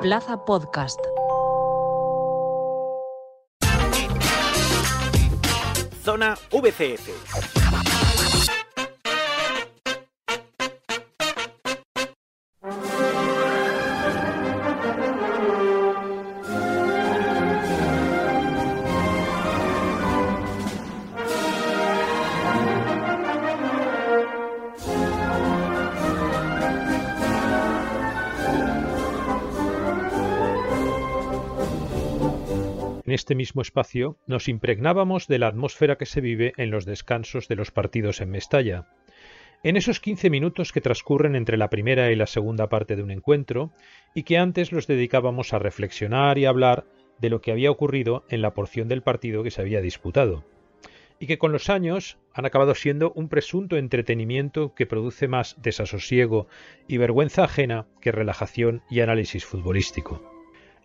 Plaza Podcast. Zona VCF. Este mismo espacio nos impregnábamos de la atmósfera que se vive en los descansos de los partidos en Mestalla. En esos 15 minutos que transcurren entre la primera y la segunda parte de un encuentro, y que antes los dedicábamos a reflexionar y hablar de lo que había ocurrido en la porción del partido que se había disputado, y que con los años han acabado siendo un presunto entretenimiento que produce más desasosiego y vergüenza ajena que relajación y análisis futbolístico.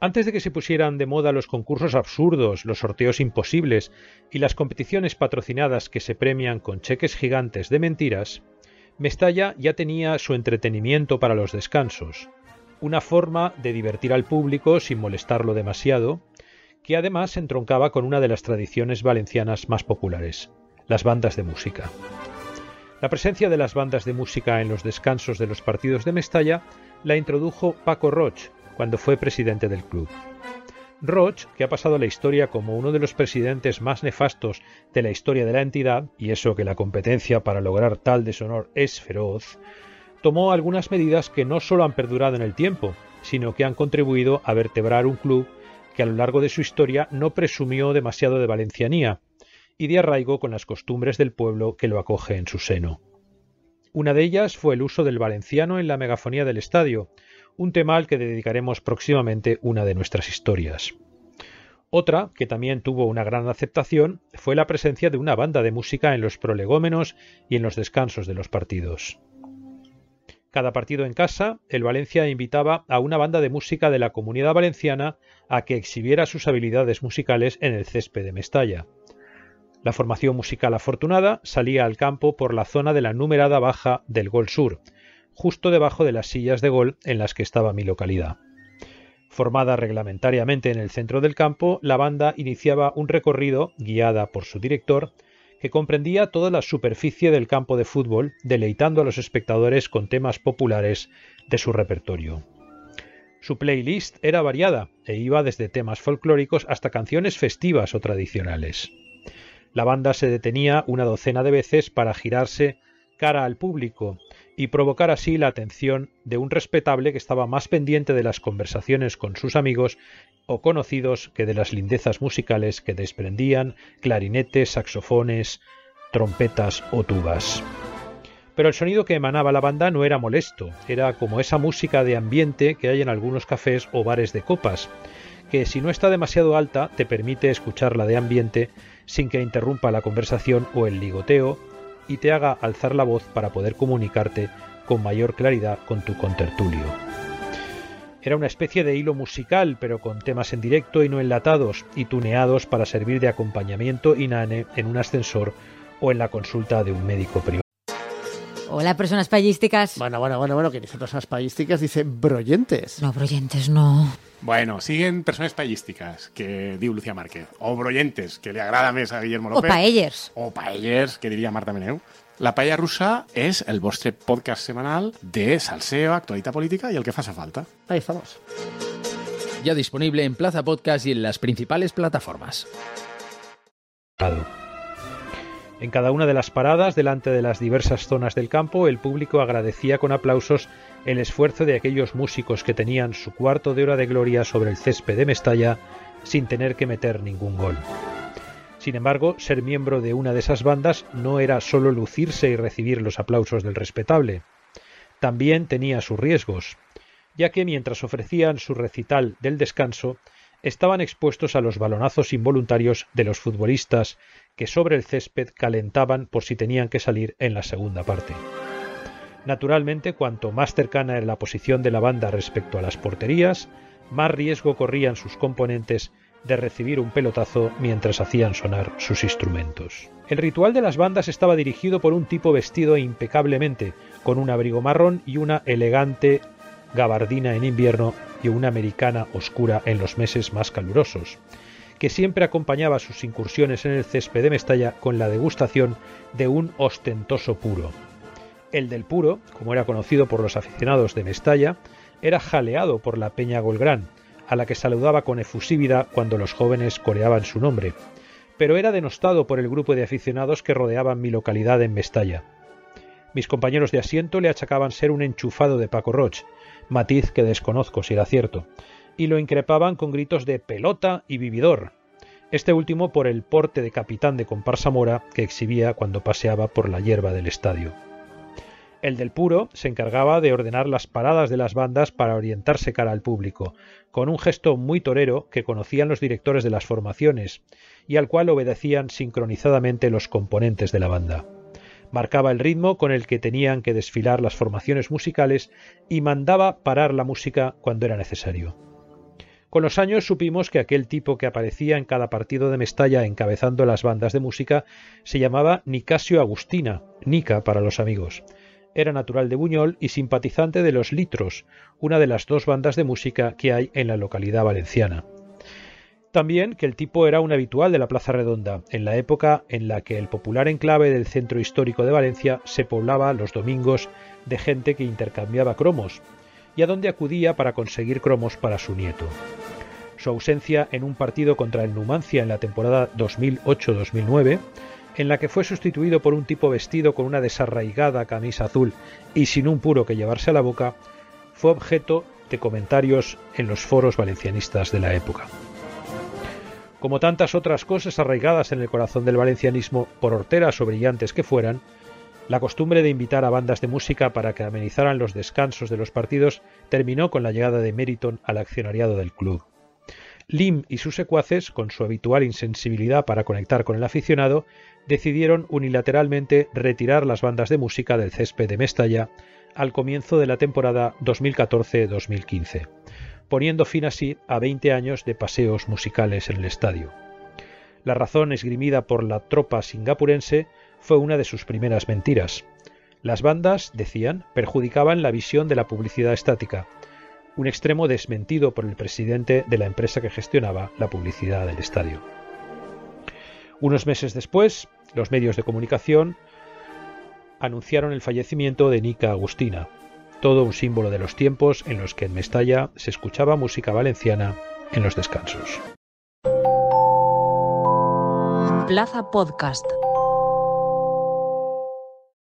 Antes de que se pusieran de moda los concursos absurdos, los sorteos imposibles y las competiciones patrocinadas que se premian con cheques gigantes de mentiras, Mestalla ya tenía su entretenimiento para los descansos, una forma de divertir al público sin molestarlo demasiado, que además entroncaba con una de las tradiciones valencianas más populares, las bandas de música. La presencia de las bandas de música en los descansos de los partidos de Mestalla la introdujo Paco Roch, cuando fue presidente del club. Roch, que ha pasado la historia como uno de los presidentes más nefastos de la historia de la entidad, y eso que la competencia para lograr tal deshonor es feroz, tomó algunas medidas que no solo han perdurado en el tiempo, sino que han contribuido a vertebrar un club que a lo largo de su historia no presumió demasiado de valencianía y de arraigo con las costumbres del pueblo que lo acoge en su seno. Una de ellas fue el uso del valenciano en la megafonía del estadio, un tema al que dedicaremos próximamente una de nuestras historias. Otra, que también tuvo una gran aceptación, fue la presencia de una banda de música en los prolegómenos y en los descansos de los partidos. Cada partido en casa, el Valencia invitaba a una banda de música de la comunidad valenciana a que exhibiera sus habilidades musicales en el césped de Mestalla. La formación musical afortunada salía al campo por la zona de la numerada baja del Gol Sur, justo debajo de las sillas de gol en las que estaba mi localidad. Formada reglamentariamente en el centro del campo, la banda iniciaba un recorrido, guiada por su director, que comprendía toda la superficie del campo de fútbol, deleitando a los espectadores con temas populares de su repertorio. Su playlist era variada e iba desde temas folclóricos hasta canciones festivas o tradicionales. La banda se detenía una docena de veces para girarse cara al público y provocar así la atención de un respetable que estaba más pendiente de las conversaciones con sus amigos o conocidos que de las lindezas musicales que desprendían clarinetes, saxofones, trompetas o tubas. Pero el sonido que emanaba la banda no era molesto, era como esa música de ambiente que hay en algunos cafés o bares de copas, que si no está demasiado alta te permite escucharla de ambiente sin que interrumpa la conversación o el ligoteo y te haga alzar la voz para poder comunicarte con mayor claridad con tu contertulio. Era una especie de hilo musical, pero con temas en directo y no enlatados, y tuneados para servir de acompañamiento inane en un ascensor o en la consulta de un médico privado. Hola, personas payísticas. Bueno, bueno, bueno, bueno, que dice personas payísticas, dice broyentes. No, broyentes no. Bueno, siguen persones payísticas, que diu Lucía Márquez, o broyentes, que le agrada més a Guillermo López. O paellers. O paellers, que diria Marta Meneu. La Paella Rusa és el vostre podcast semanal de salseo, actualitat política i el que faça falta. Ahí estamos. Ya disponible en Plaza Podcast y en las principales plataformas. En cada una de las paradas, delante de las diversas zonas del campo, el público agradecía con aplausos el esfuerzo de aquellos músicos que tenían su cuarto de hora de gloria sobre el césped de Mestalla sin tener que meter ningún gol. Sin embargo, ser miembro de una de esas bandas no era solo lucirse y recibir los aplausos del respetable. También tenía sus riesgos, ya que mientras ofrecían su recital del descanso, estaban expuestos a los balonazos involuntarios de los futbolistas que sobre el césped calentaban por si tenían que salir en la segunda parte. Naturalmente, cuanto más cercana era la posición de la banda respecto a las porterías, más riesgo corrían sus componentes de recibir un pelotazo mientras hacían sonar sus instrumentos. El ritual de las bandas estaba dirigido por un tipo vestido impecablemente, con un abrigo marrón y una elegante gabardina en invierno y una americana oscura en los meses más calurosos, que siempre acompañaba sus incursiones en el césped de Mestalla con la degustación de un ostentoso puro. El del puro, como era conocido por los aficionados de Mestalla, era jaleado por la Peña Golgrán, a la que saludaba con efusividad cuando los jóvenes coreaban su nombre, pero era denostado por el grupo de aficionados que rodeaban mi localidad en Mestalla. Mis compañeros de asiento le achacaban ser un enchufado de Paco Roch, matiz que desconozco si era cierto, y lo increpaban con gritos de pelota y vividor, este último por el porte de capitán de comparsa mora que exhibía cuando paseaba por la hierba del estadio. El del puro se encargaba de ordenar las paradas de las bandas para orientarse cara al público, con un gesto muy torero que conocían los directores de las formaciones y al cual obedecían sincronizadamente los componentes de la banda. Marcaba el ritmo con el que tenían que desfilar las formaciones musicales y mandaba parar la música cuando era necesario. Con los años supimos que aquel tipo que aparecía en cada partido de Mestalla encabezando las bandas de música se llamaba Nicasio Agustina, Nica para los amigos, era natural de Buñol y simpatizante de Los Litros, una de las dos bandas de música que hay en la localidad valenciana. También que el tipo era un habitual de la Plaza Redonda, en la época en la que el popular enclave del centro histórico de Valencia se poblaba los domingos de gente que intercambiaba cromos, y a donde acudía para conseguir cromos para su nieto. Su ausencia en un partido contra el Numancia en la temporada 2008-2009 en la que fue sustituido por un tipo vestido con una desarraigada camisa azul y sin un puro que llevarse a la boca, fue objeto de comentarios en los foros valencianistas de la época. Como tantas otras cosas arraigadas en el corazón del valencianismo, por horteras o brillantes que fueran, la costumbre de invitar a bandas de música para que amenizaran los descansos de los partidos terminó con la llegada de Meriton al accionariado del club. Lim y sus secuaces, con su habitual insensibilidad para conectar con el aficionado, decidieron unilateralmente retirar las bandas de música del césped de Mestalla al comienzo de la temporada 2014-2015, poniendo fin así a 20 años de paseos musicales en el estadio. La razón esgrimida por la tropa singapurense fue una de sus primeras mentiras. Las bandas, decían, perjudicaban la visión de la publicidad estática, un extremo desmentido por el presidente de la empresa que gestionaba la publicidad del estadio. Unos meses después, los medios de comunicación anunciaron el fallecimiento de Nica Agustina, todo un símbolo de los tiempos en los que en Mestalla se escuchaba música valenciana en los descansos. Plaza Podcast.